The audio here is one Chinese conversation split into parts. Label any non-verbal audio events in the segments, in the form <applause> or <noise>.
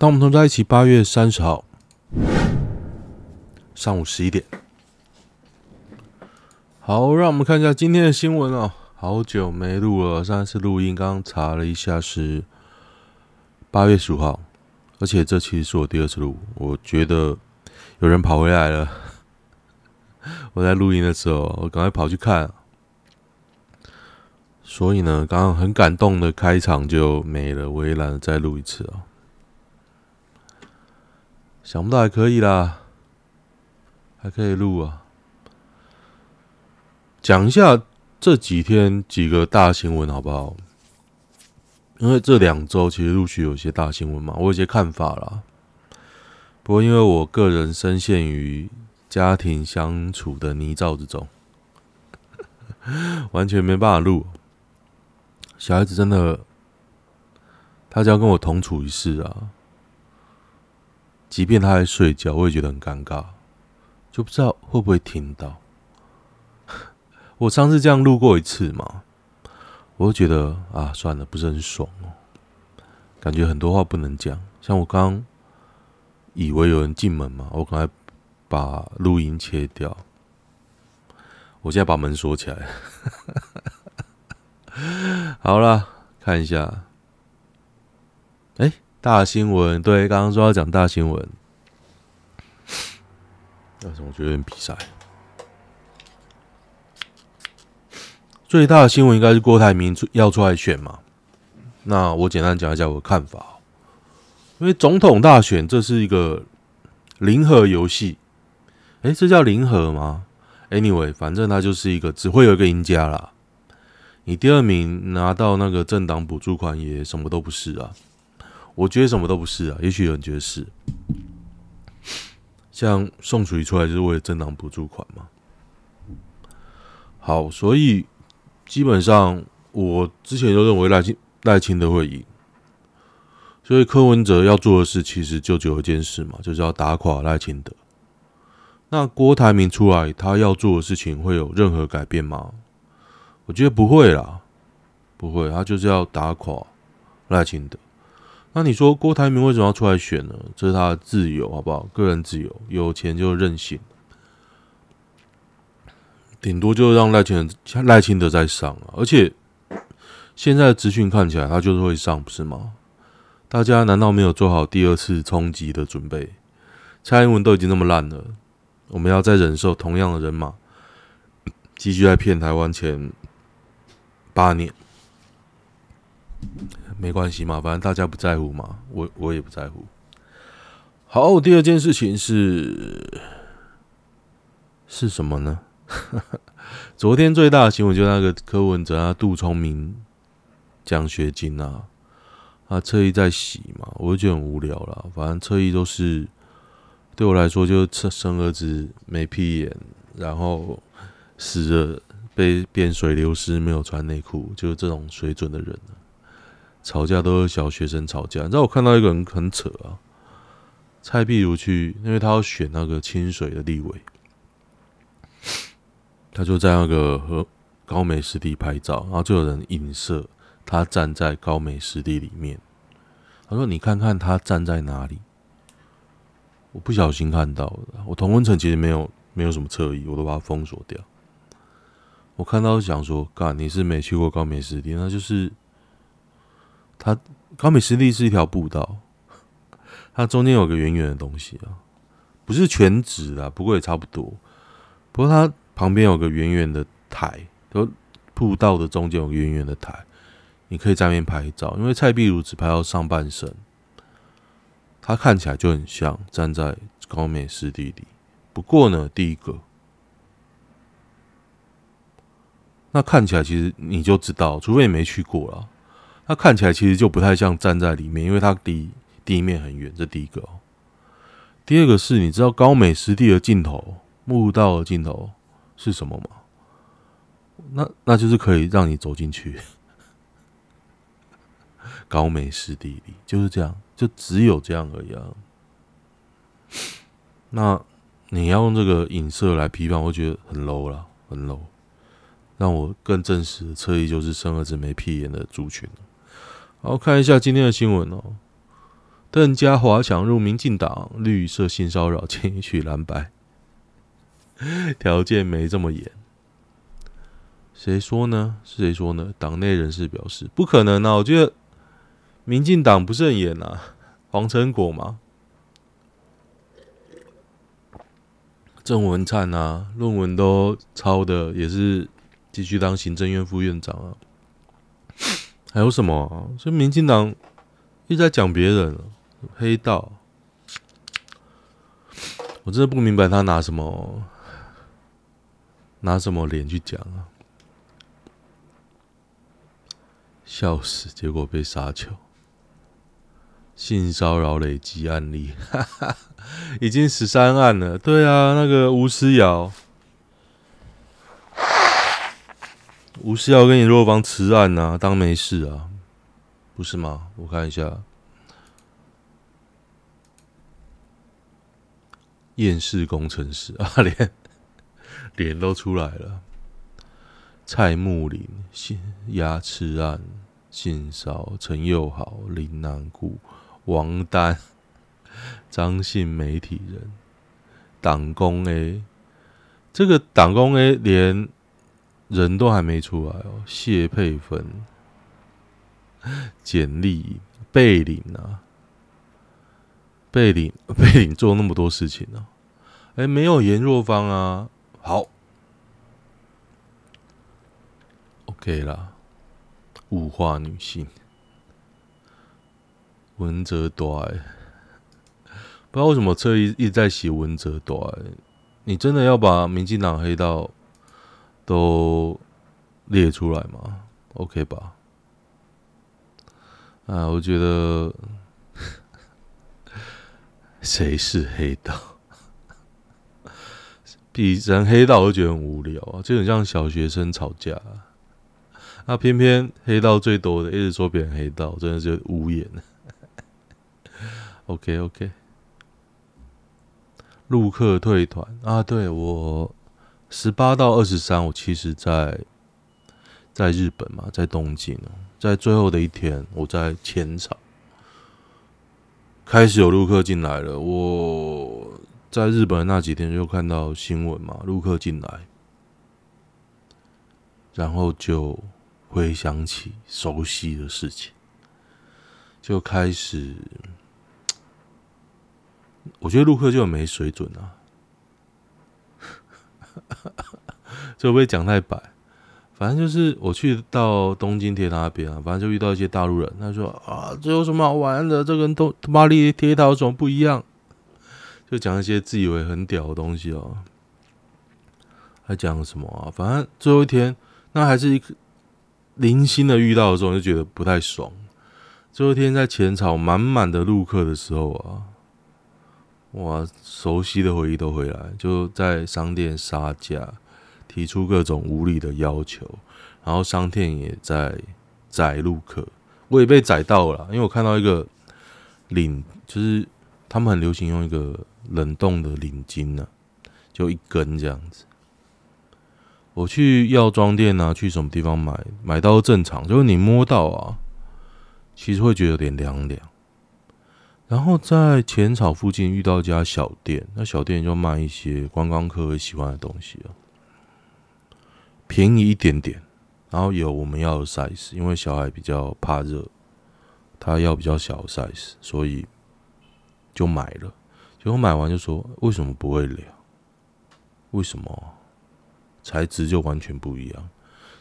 当我们同在一起，八月三十号上午十一点。好，让我们看一下今天的新闻哦。好久没录了，上一次录音刚刚查了一下是八月十五号，而且这其实是我第二次录。我觉得有人跑回来了。<laughs> 我在录音的时候，我赶快跑去看。所以呢，刚刚很感动的开场就没了，我也懒得再录一次哦。想不到还可以啦，还可以录啊！讲一下这几天几个大新闻好不好？因为这两周其实陆续有些大新闻嘛，我有些看法啦。不过因为我个人深陷于家庭相处的泥沼之中，<laughs> 完全没办法录。小孩子真的，他只要跟我同处一室啊。即便他在睡觉，我也觉得很尴尬，就不知道会不会听到。<laughs> 我上次这样录过一次嘛，我就觉得啊，算了，不是很爽哦，感觉很多话不能讲。像我刚以为有人进门嘛，我刚才把录音切掉。我现在把门锁起来。<laughs> 好了，看一下，大新闻，对，刚刚说要讲大新闻，但是我觉得有点比赛。最大的新闻应该是郭台铭出要出来选嘛？那我简单讲一下我的看法。因为总统大选这是一个零和游戏，诶，这叫零和吗？Anyway，反正它就是一个只会有一个赢家啦。你第二名拿到那个政党补助款也什么都不是啊。我觉得什么都不是啊，也许有人觉得是。像宋楚瑜出来就是为了政党补助款嘛。好，所以基本上我之前就认为赖清赖清德会赢。所以柯文哲要做的事其实就只有一件事嘛，就是要打垮赖清德。那郭台铭出来，他要做的事情会有任何改变吗？我觉得不会啦，不会，他就是要打垮赖清德。那你说郭台铭为什么要出来选呢？这是他的自由，好不好？个人自由，有钱就任性，顶多就让赖清赖清德再上啊。而且现在的资讯看起来，他就是会上，不是吗？大家难道没有做好第二次冲击的准备？蔡英文都已经那么烂了，我们要再忍受同样的人马继续在骗台湾前八年？没关系嘛，反正大家不在乎嘛，我我也不在乎。好，第二件事情是是什么呢？<laughs> 昨天最大的新闻就是那个柯文哲啊，杜聪明奖学金啊，他侧翼在洗嘛，我就觉得很无聊了。反正侧翼都是对我来说，就是生儿子没屁眼，然后死了被变水流失，没有穿内裤，就是这种水准的人。吵架都是小学生吵架，你知道我看到一个人很扯啊，蔡壁如去，因为他要选那个清水的立委，他就在那个和高美湿地拍照，然后就有人影射他站在高美湿地里面，他说：“你看看他站在哪里？”我不小心看到的，我同温层其实没有没有什么侧翼，我都把它封锁掉。我看到想说，干，你是没去过高美湿地，那就是。它高美湿地是一条步道，它中间有个圆圆的东西啊，不是全直的，不过也差不多。不过它旁边有个圆圆的台，都步道的中间有个圆圆的台，你可以在那边拍照。因为蔡壁如只拍到上半身，他看起来就很像站在高美湿地里。不过呢，第一个，那看起来其实你就知道，除非你没去过了。它看起来其实就不太像站在里面，因为它离地面很远。这第一个哦。第二个是，你知道高美湿地的尽头，步道的尽头是什么吗？那那就是可以让你走进去。高美湿地里就是这样，就只有这样而已啊。那你要用这个影射来批判，我觉得很 low 了，很 low。让我更证实的侧翼就是生儿子没屁眼的族群。好，看一下今天的新闻哦。邓家华想入民进党，绿色性骚扰建议取蓝白，<laughs> 条件没这么严。谁说呢？是谁说呢？党内人士表示不可能啊！我觉得民进党不是很严啊，黄成果嘛，郑文灿啊，论文都抄的，也是继续当行政院副院长啊。还有什么啊？所以民进党一直在讲别人。黑道，我真的不明白他拿什么拿什么脸去讲啊！笑死！结果被杀球，性骚扰累积案例，哈哈，已经十三案了。对啊，那个吴思瑶，吴思瑶跟你若芳辞案啊，当没事啊，不是吗？我看一下。厌世工程师啊，<laughs> 脸脸都出来了。蔡木林性压吃案，性骚陈又豪、林南顾、王丹、张姓媒体人，党工 A，这个党工 A 连人都还没出来哦。谢佩芬、简历、贝林啊。贝林，贝林做那么多事情呢、啊？哎、没有颜若芳啊。好，OK 啦。物化女性，文哲多哎，不知道为什么车一一直在写文哲多哎。你真的要把民进党黑到都列出来吗？OK 吧？啊，我觉得。<laughs> 谁是黑道？<laughs> 比人黑道我觉得很无聊啊，就很像小学生吵架啊。那偏偏黑道最多的，一直说别人黑道，真的是无言。OK OK，陆客退团啊，对，我十八到二十三，我其实在在日本嘛，在东京，在最后的一天，我在浅草。开始有陆客进来了。我在日本那几天就看到新闻嘛，陆客进来，然后就回想起熟悉的事情，就开始，我觉得陆客就没水准啊，<laughs> 就会不会讲太白？反正就是我去到东京铁塔那边啊，反正就遇到一些大陆人，他说啊，这有什么好玩的？这跟东巴黎铁塔有什么不一样？就讲一些自以为很屌的东西哦。还讲什么啊？反正最后一天，那还是一个零星的遇到的时候，就觉得不太爽。最后一天在浅草满满的陆客的时候啊，哇，熟悉的回忆都回来，就在商店杀价。提出各种无理的要求，然后商店也在宰路客，我也被宰到了，因为我看到一个领，就是他们很流行用一个冷冻的领巾呢、就一根这样子。我去药妆店啊，去什么地方买，买到正常，就是你摸到啊，其实会觉得有点凉凉。然后在浅草附近遇到一家小店，那小店就卖一些观光客会喜欢的东西啊。便宜一点点，然后有我们要的 size，因为小孩比较怕热，他要比较小的 size，所以就买了。结果买完就说：“为什么不会凉？为什么材质就完全不一样？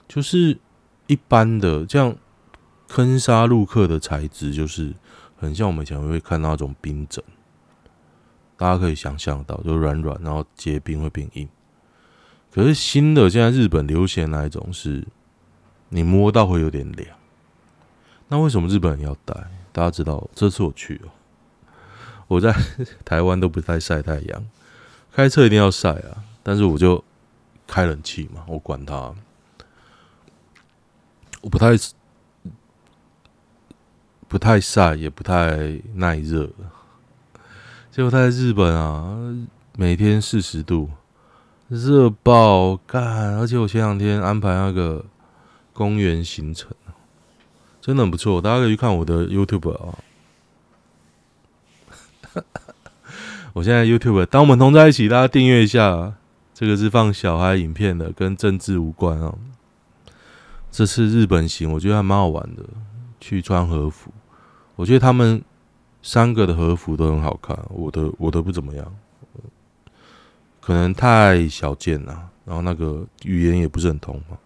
就是一般的这样坑杀路客的材质，就是很像我们以前会看到那种冰枕，大家可以想象到，就软软，然后结冰会变硬。”可是新的现在日本流行那一种是，你摸到会有点凉。那为什么日本人要戴？大家知道，这次我去哦，我在 <laughs> 台湾都不太晒太阳，开车一定要晒啊。但是我就开冷气嘛，我管它，我不太不太晒，也不太耐热。结果在日本啊，每天四十度。热爆干！而且我前两天安排那个公园行程，真的很不错。大家可以去看我的 YouTube 啊。<laughs> 我现在 YouTube，当我们同在一起，大家订阅一下。这个是放小孩影片的，跟政治无关啊。这次日本行，我觉得还蛮好玩的，去穿和服。我觉得他们三个的和服都很好看，我的我的不怎么样，可能太小件了，然后那个语言也不是很通嘛。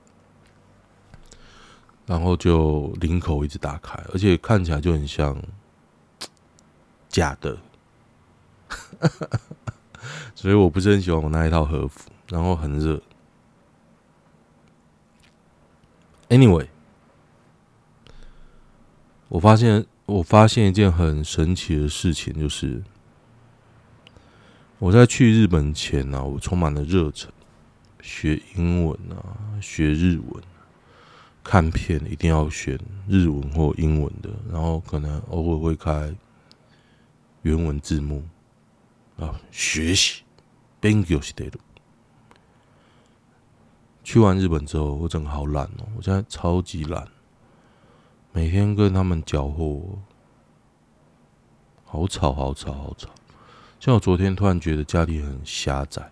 然后就领口一直打开，而且看起来就很像假的。<laughs> 所以我不是很喜欢我那一套和服，然后很热。Anyway，我发现我发现一件很神奇的事情，就是我在去日本前呢、啊，我充满了热忱，学英文啊，学日文，看片一定要选日文或英文的，然后可能偶尔会开原文字幕。啊，学习，勉强してる。去完日本之后，我真的好懒哦！我现在超级懒， 每天跟他们搅和，好吵，好吵，好吵。像我昨天突然觉得家里很狭窄，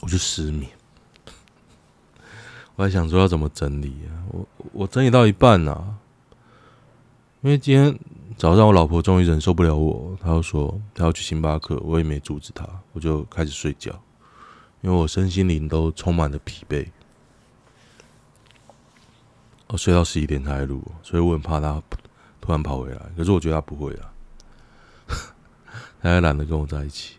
我就失眠。<laughs> 我还想说要怎么整理啊？我我整理到一半、啊，因为今天。早上，我老婆终于忍受不了我，她就说她要去星巴克，我也没阻止她，我就开始睡觉，因为我身心灵都充满了疲惫。我睡到十一点才录，所以我很怕他突然跑回来。可是我觉得他不会啊，<laughs> 他还懒得跟我在一起。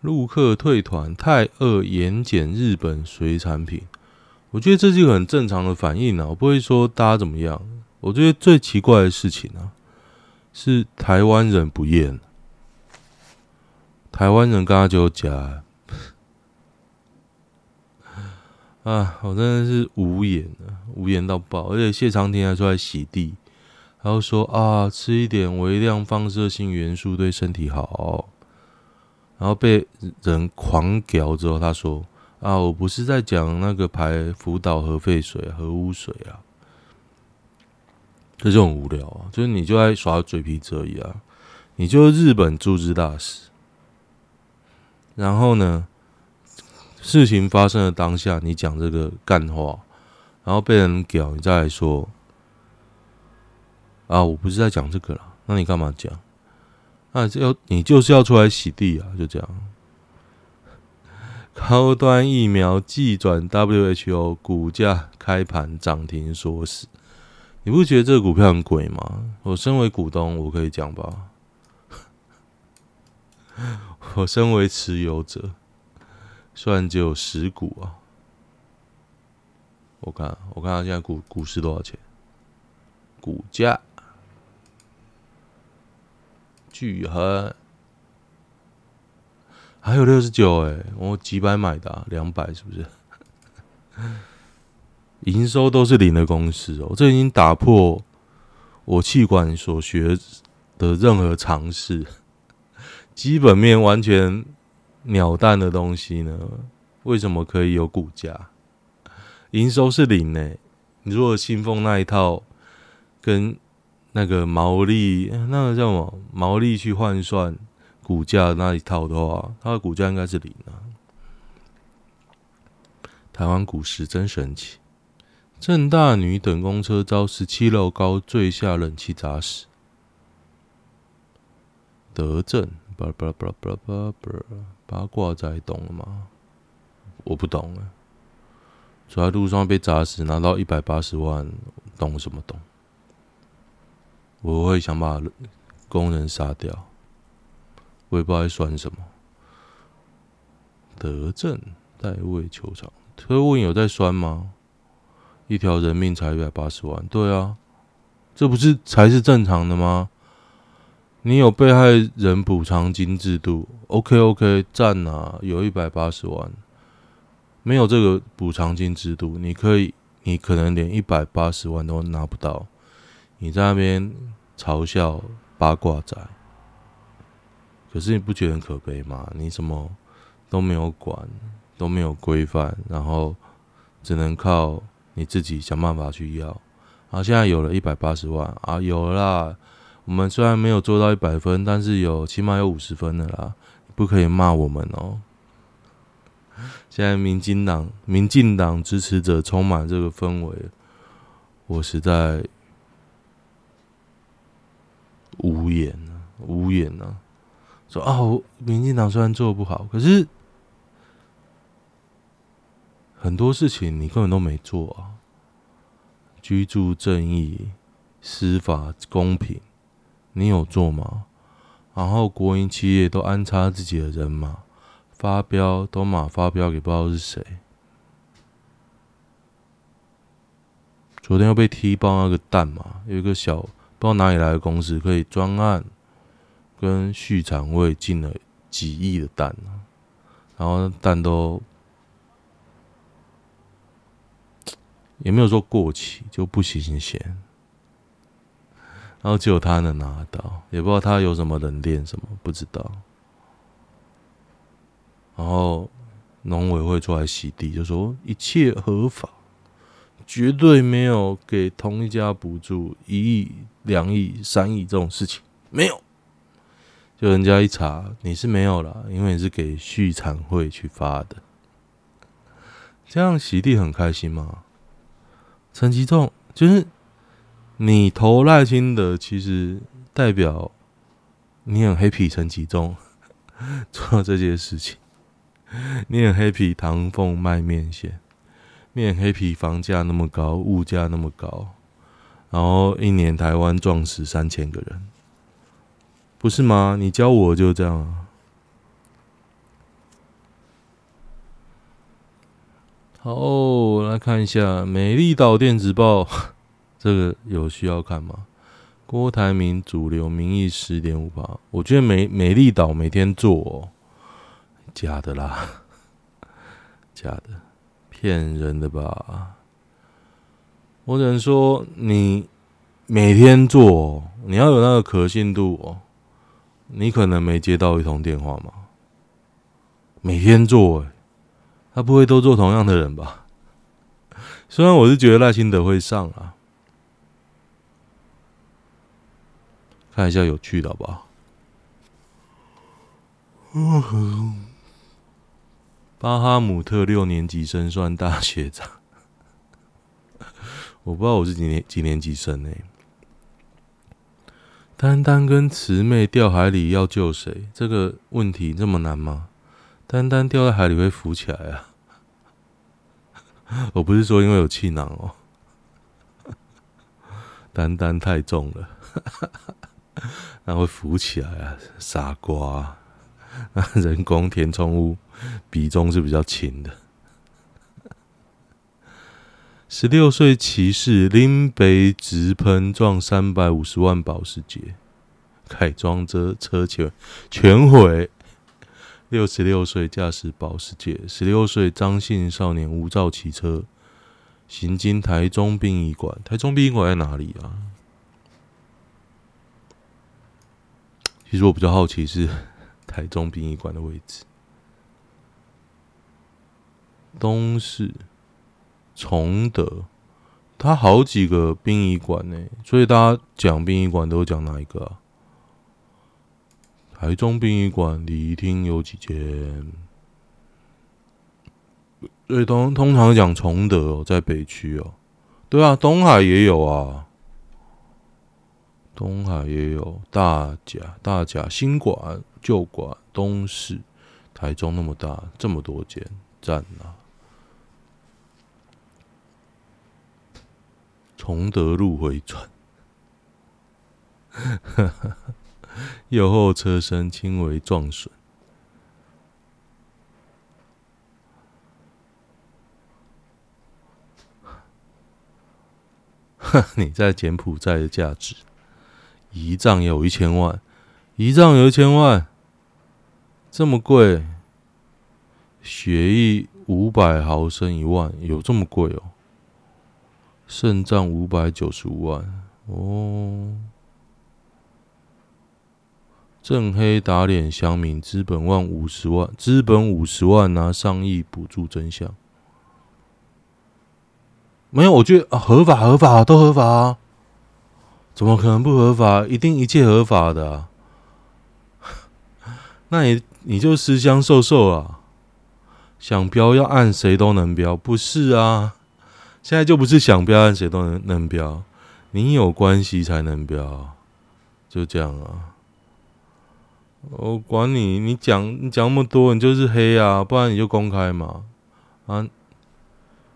陆客退团，太饿严检日本水产品，我觉得这是一个很正常的反应啊，我不会说大家怎么样。我觉得最奇怪的事情啊，是台湾人不验。台湾人刚刚就讲，啊，我真的是无言啊，无言到爆。而且谢长廷还出来洗地，然后说啊，吃一点微量放射性元素对身体好。然后被人狂屌之后，他说啊，我不是在讲那个排福岛核废水、核污水啊。这就很无聊啊！就是你就在耍嘴皮子而已啊！你就是日本驻日大使，然后呢，事情发生的当下，你讲这个干话，然后被人屌，你再来说啊，我不是在讲这个啦，那你干嘛讲？那要你就是要出来洗地啊！就这样，<laughs> 高端疫苗寄转 WHO 股价开盘涨停锁死。你不觉得这个股票很贵吗？我身为股东，我可以讲吧。<laughs> 我身为持有者，虽然只有十股啊。我看，我看它现在股股市多少钱？股价巨亨还有六十九哎，我几百买的啊，两百是不是？<laughs> 营收都是零的公司哦，这已经打破我气管所学的任何常识。基本面完全鸟蛋的东西呢，为什么可以有股价？营收是零呢？你如果信奉那一套，跟那个毛利，那个叫什么毛利去换算股价那一套的话，它的股价应该是零啊。台湾股市真神奇。正大女等公车遭十七楼高坠下冷气砸死。德政，巴拉巴拉巴拉巴拉巴拉八卦仔懂了吗？我不懂啊。走在路上被砸死，拿到一百八十万，懂什么懂？我会想把工人杀掉。我也不知道在算什么。德政代位球场，特务有在酸吗？一条人命才一百八十万，对啊，这不是才是正常的吗？你有被害人补偿金制度，OK OK，赞啊，有一百八十万。没有这个补偿金制度，你可以，你可能连一百八十万都拿不到。你在那边嘲笑八卦仔，可是你不觉得很可悲吗？你什么都没有管，都没有规范，然后只能靠。你自己想办法去要，啊现在有了一百八十万啊，有了啦！我们虽然没有做到一百分，但是有起码有五十分的啦，不可以骂我们哦。现在民进党、民进党支持者充满这个氛围，我实在无言啊，无言啊！说啊，民进党虽然做不好，可是很多事情你根本都没做啊，居住正义、司法公平。你有做吗？然后国营企业都安插自己的人马，发飙都马发飙给不知道是谁。昨天又被踢爆那个蛋嘛，有一个小不知道哪里来的公司，可以专案跟畜产会进了几亿的蛋，然后蛋都也没有说过期，就不新鲜。然后只有他能拿到，也不知道他有什么冷链什么，不知道。然后农委会出来洗地，就说一切合法，绝对没有给同一家补助一亿、两亿、三亿这种事情，没有。就人家一查，你是没有了，因为你是给畜产会去发的。这样洗地很开心吗？陈吉仲就是。你投赖清德，其实代表你很 happy 陈吉仲 <laughs> 做这件事情，你很 happy 唐凤卖面线，你很 happy 房价那么高，物价那么高，然后一年台湾撞死三千个人，不是吗？你教我就这样啊。好，来看一下《美丽岛电子报》。这个有需要看吗？郭台铭主流民意十点五趴，我觉得美美丽岛每天做哦，假的啦，<laughs> 假的，骗人的吧？我只能说你每天做，你要有那个可信度哦。你可能没接到一通电话吗？每天做，诶，他不会都做同样的人吧？<laughs> 虽然我是觉得赖清德会上啊。看一下有趣的好不好？巴哈姆特六年级生算大学长，<laughs> 我不知道我是几年几年级生呢？丹丹跟慈妹掉海里要救谁？这个问题这么难吗？丹丹掉在海里会浮起来啊？<laughs> 我不是说因为有气囊哦，<laughs> 丹丹太重了。那会浮起来啊，傻瓜！那 <laughs> 人工填充物比重是比较轻的。十六岁骑士拎杯直喷撞三百五十万保时捷，改装车车全全毁。六十六岁驾驶保时捷，十六岁张姓少年无照骑车，行经台中殡仪馆。台中殡仪馆在哪里啊？其实我比较好奇是 <laughs> 台中殡仪馆的位置，东势、崇德，它好几个殡仪馆呢，所以大家讲殡仪馆都讲哪一个啊？台中殡仪馆礼仪厅有几间？所以通通常讲崇德哦，在北区哦，对啊，东海也有啊。东海也有大甲、大甲新馆、旧馆、东势、台中那么大，这么多间，赞啊！崇德路回转，<laughs> 右后车身轻微撞损。<laughs> 你在柬埔寨的价值？胰脏有一千万，胰脏有一千万，这么贵？血液五百毫升一万，有这么贵哦？肾脏五百九十五万哦。正黑打脸乡民，资本万五十万，资本五十万拿上亿补助真相？没有，我觉得合法合法都合法啊。怎么可能不合法？一定一切合法的。<laughs> 那你你就私相授受啊？想标要按谁都能标，不是啊？现在就不是想标按谁都能能标，你有关系才能标，就这样啊。我管你，你讲你讲那么多，你就是黑啊，不然你就公开嘛。啊，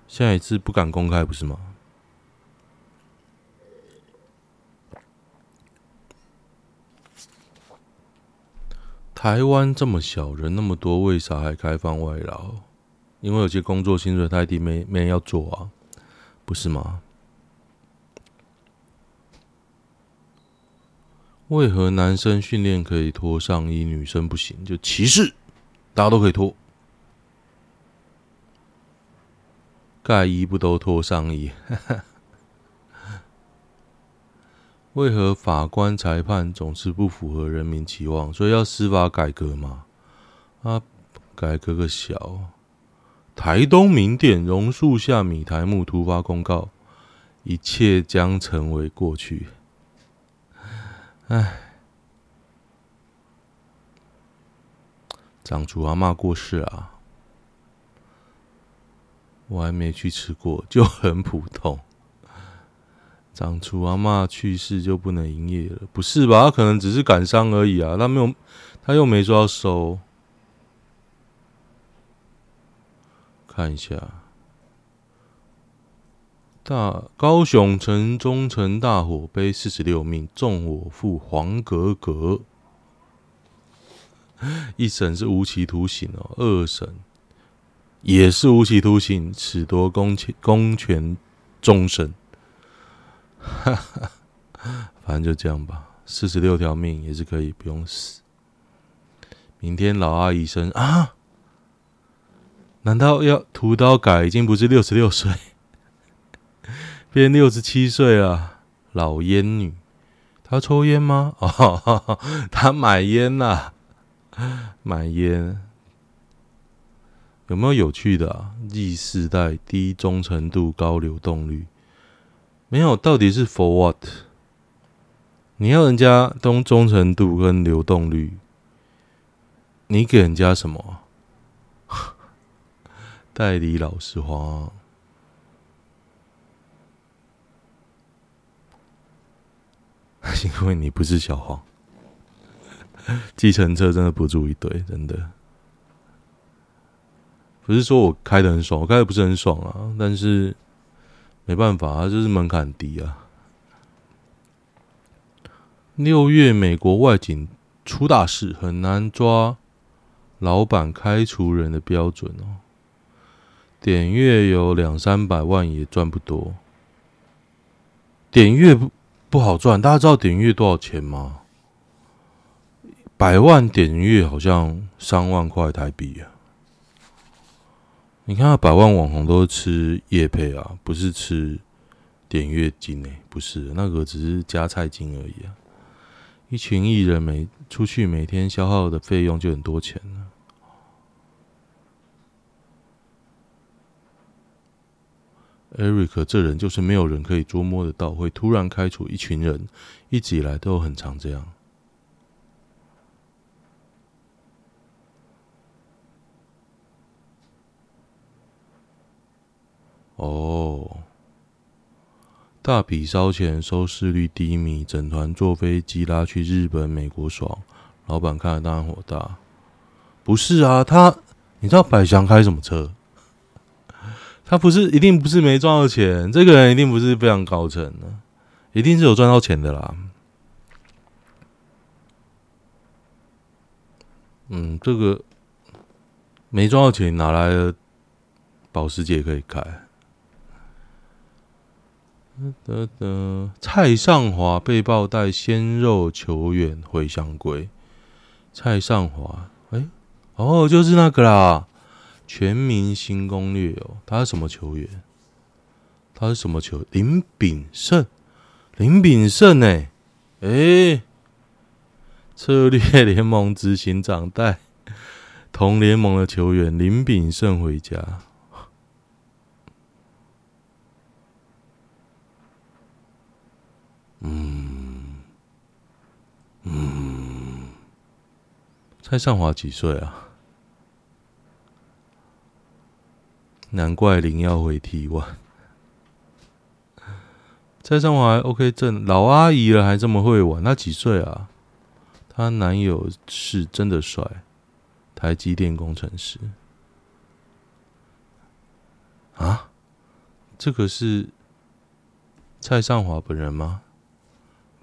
现在是不敢公开，不是吗？台湾这么小，人那么多，为啥还开放外劳？因为有些工作薪水太低，没没人要做啊，不是吗？为何男生训练可以脱上衣，女生不行？就歧视，大家都可以脱。盖伊不都脱上衣？哈 <laughs> 哈为何法官裁判总是不符合人民期望？所以要司法改革嘛？啊，改革个小！台东名店榕树下米苔目突发公告，一切将成为过去。唉，长竹阿妈过世啊，我还没去吃过，就很普通。长竹阿嬷去世就不能营业了？不是吧？他可能只是感伤而已啊，他没有，他又没说要收。看一下，大高雄城中城大火背四十六命，纵火妇黄格格。一审是无期徒刑哦，二审也是无期徒刑，褫夺公权公权终身。哈哈，反正就这样吧，四十六条命也是可以不用死。明天老阿姨生啊。难道要屠刀改？已经不是六十六岁，<laughs> 变六十七岁了。老烟女，她抽烟吗？哦，<laughs> 她买烟呐、啊，买烟。有没有有趣的啊第四代低忠诚度高流动率，没有，到底是 for what？你要人家忠忠诚度跟流动率，你给人家什么？<laughs> 代理老实话，因为你不是小黄，计程车真的不住一堆，真的不是说我开的很爽，我开的不是很爽啊，但是没办法啊，就是门槛低啊。六月美国外景出大事，很难抓老板开除人的标准哦。点阅有两三百万也赚不多，点阅不不好赚。大家知道点阅多少钱吗？百万点阅好像三万块台币啊！你看，百万网红都是吃夜配啊，不是吃点阅金诶，不是那个，只是加菜金而已啊。一群艺人每出去每天消耗的费用就很多钱了。Eric 这人就是没有人可以捉摸得到，会突然开除一群人，一直以来都很常这样。哦，大笔烧钱，收视率低迷，整团坐飞机拉去日本、美国爽，老板看了当然火大。不是啊，他你知道百祥开什么车？他不是一定不是没赚到钱，这个人一定不是非常高层的，一定是有赚到钱的啦。嗯，这个没赚到钱哪来的保时捷可以开？得得，蔡尚华被曝带鲜肉球员回乡归。蔡尚华，哎，哦，就是那个啦。全明星攻略哦，他是什么球员？他是什么球？林炳胜，林炳胜呢？哎，策略联盟执行长带同联盟的球员林炳胜回家。嗯嗯，蔡尚华几岁啊？难怪林耀辉提问。蔡尚华 OK，正老阿姨了，还这么会玩。她几岁啊？她男友是真的帅，台积电工程师。啊，这个是蔡尚华本人吗？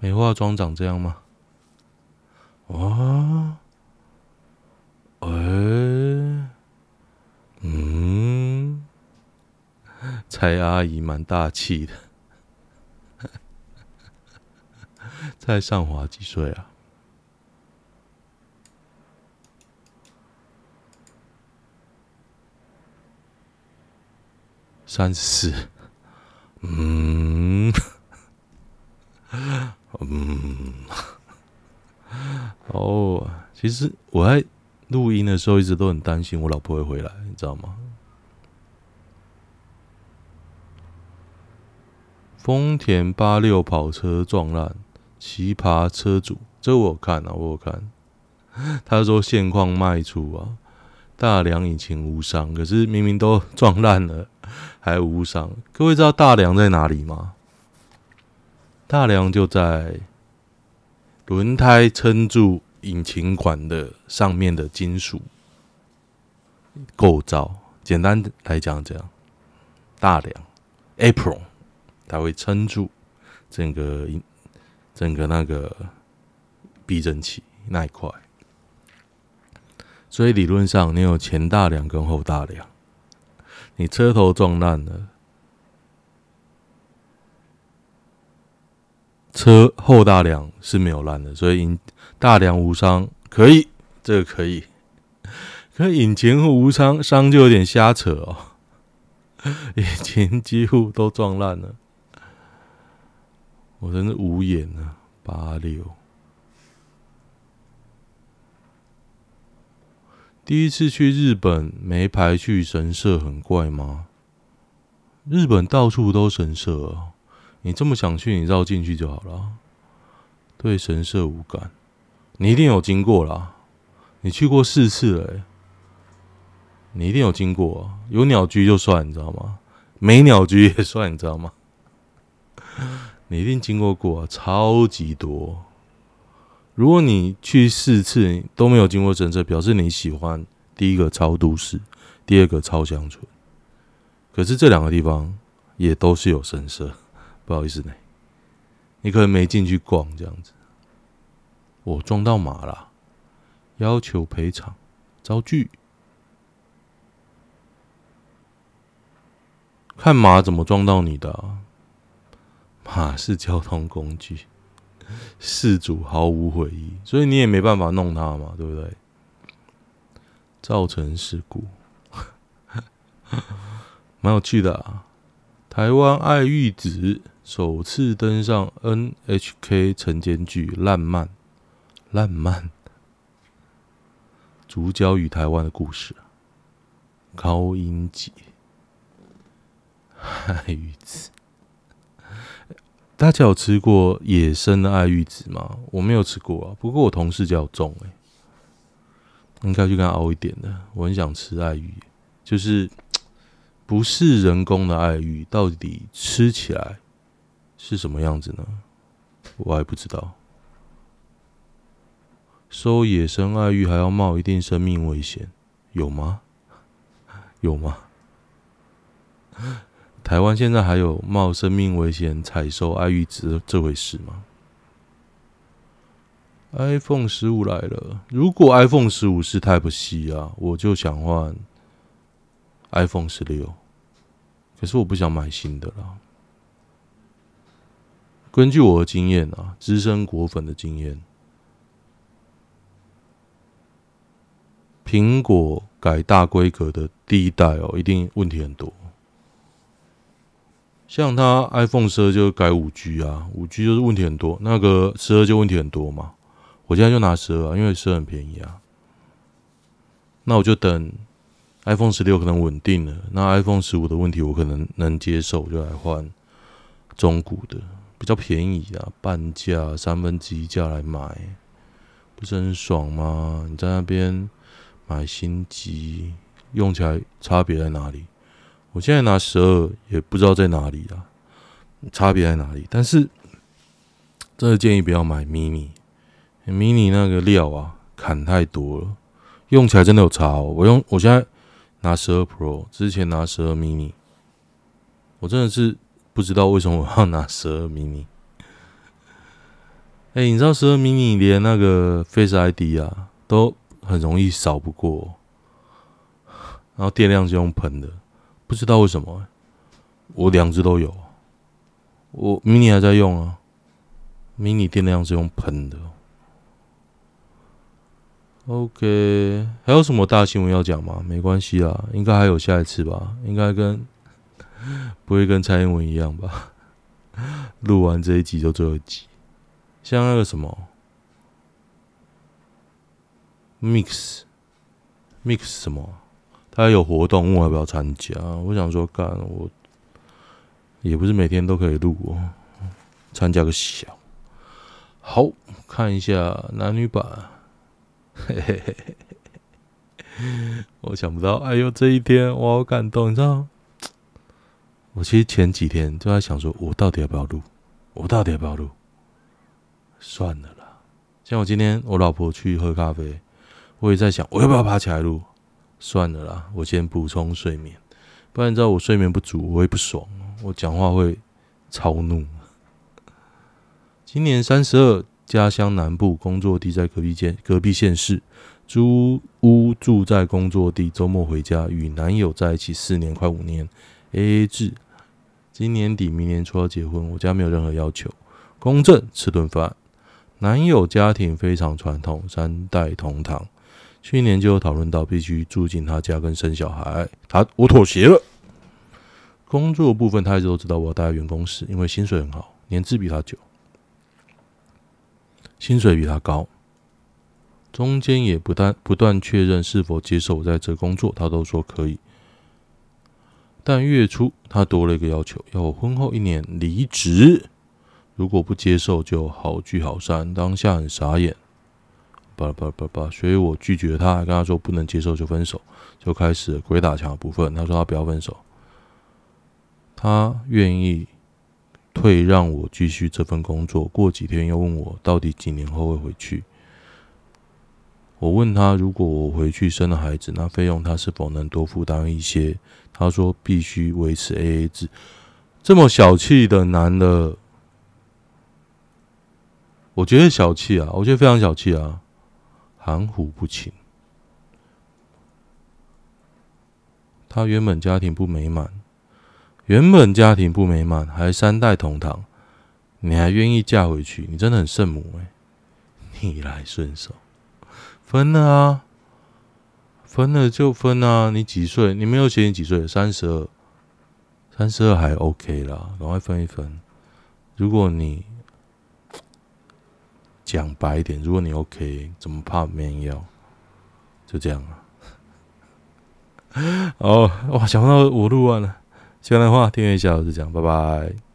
没化妆长这样吗？哦，哎，嗯，蔡阿姨蛮大气的。蔡尚华几岁啊？三十四。嗯，嗯。<laughs> 哦，其实我在录音的时候一直都很担心我老婆会回来，你知道吗？丰田八六跑车撞烂，奇葩车主，这我看啊，我看。<laughs> 他说现况卖出啊，大梁引擎无伤，可是明明都撞烂了，还无伤。各位知道大梁在哪里吗？大梁就在。轮胎撑住引擎管的上面的金属构造，简单来讲，这样大梁 apron 它会撑住整个整个那个避震器那一块，所以理论上你有前大梁跟后大梁，你车头撞烂了。车后大梁是没有烂的，所以引大梁无伤，可以，这个可以。<laughs> 可引擎无伤，伤就有点瞎扯哦。<laughs> 引擎几乎都撞烂了，我真是无言啊！八六，第一次去日本没排去神社很怪吗？日本到处都神社哦。你这么想去，你绕进去就好了。对神社无感，你一定有经过啦。你去过四次了，欸，你一定有经过。有鸟居就算，你知道吗？没鸟居也算，你知道吗？你一定经过过啊，超级多。如果你去四次都没有经过神社，表示你喜欢第一个超都市，第二个超乡村。可是这两个地方也都是有神社。不好意思呢，你可能没进去逛这样子。我撞到马了，要求赔偿，遭拒。看马怎么撞到你的？马是交通工具，事主毫无悔意，所以你也没办法弄他嘛，对不对？造成事故，<laughs> 蛮有趣的啊。台湾爱玉子。首次登上 NHK 晨间剧《烂漫》，烂漫，主角与台湾的故事。高英杰，爱玉子，大家有吃过野生的爱玉子吗？我没有吃过啊，不过我同事家有种，哎，应该去跟他熬一点的。我很想吃爱玉，就是不是人工的爱玉，到底吃起来是什么样子呢？我还不知道。收野生爱玉还要冒一定生命危险，有吗？有吗？台湾现在还有冒生命危险采收爱玉子这回事吗？iPhone 十五来了，如果 iPhone 十五是 Type C 啊，我就想换 iPhone 十六。可是我不想买新的了。根据我的经验啊，资深果粉的经验，苹果改大规格的第一代哦，一定问题很多。像它 iPhone 十二就改五 G 啊，五 G 就是问题很多。那个十二就问题很多嘛。我现在就拿十二啊，因为十二很便宜啊。那我就等 iPhone 十六可能稳定了，那 iPhone 十五的问题我可能能接受，我就来换中古的。比较便宜啊，半价、三分之一价来买，不是很爽吗？你在那边买新机，用起来差别在哪里？我现在拿十二也不知道在哪里啊，差别在哪里？但是真的建议不要买 mini，mini 那个料啊，砍太多了，用起来真的有差哦。我用我现在拿十二 Pro，之前拿十二 mini，我真的是不知道为什么我要拿十二 mini。<laughs> 哎、你知道十二 mini 连那个 Face ID 啊都很容易扫不过，然后电量是用喷的，不知道为什么、我两只都有，我 mini 还在用啊，mini 电量是用喷的。OK，还有什么大新闻要讲吗？没关系啊，应该还有下一次吧，应该跟不会跟蔡英文一样吧？<laughs> 录完这一集就最后一集。像那个什么，mix mix 什么，他有活动，问我要不要参加。我想说，干我也不是每天都可以录哦，参加个小。好，看一下男女版，嘿嘿嘿嘿，我想不到，哎呦，这一天我好感动，你知道？我其实前几天就在想说，我到底要不要录？我到底要不要录？算了啦，像我今天我老婆去喝咖啡，我也在想我要不要爬起来录。算了啦，我先补充睡眠，不然你知道我睡眠不足，我会不爽，我讲话会超怒。今年三十二，家乡南部，工作地在隔壁县，隔壁县市，租屋住在工作地，周末回家，与男友在一起四年快五年，AA 制。今年底明年初要结婚，我家没有任何要求，公证吃顿饭。男友家庭非常传统，三代同堂。去年就有讨论到必须住进他家跟生小孩，他我妥协了。工作部分他一直都知道我要待在员工室，因为薪水很好，年资比他久，薪水比他高。中间也不断不断确认是否接受我在这工作，他都说可以。但月初他多了一个要求，要我婚后一年离职。如果不接受，就好聚好散。当下很傻眼，叭叭叭叭，所以我拒绝他，跟他说不能接受就分手，就开始鬼打墙的部分。他说他不要分手，他愿意退让我继续这份工作。过几天又问我到底几年后会回去。我问他，如果我回去生了孩子，那费用他是否能多负担一些？他说必须维持 AA 制。这么小气的男的。我觉得小气啊，我觉得非常小气啊，含糊不清。他原本家庭不美满，原本家庭不美满，还三代同堂，你还愿意嫁回去？你真的很圣母哎！逆来顺受，分了啊，分了就分啊。你几岁？你没有写你几岁？三十二，三十二还 OK 啦，赶快分一分。如果你讲白一点，如果你 OK，怎么怕没人要？就这样啊。<laughs> 哦，哇，想不到我录完了。喜欢的话，订阅一下，我是这样，拜拜。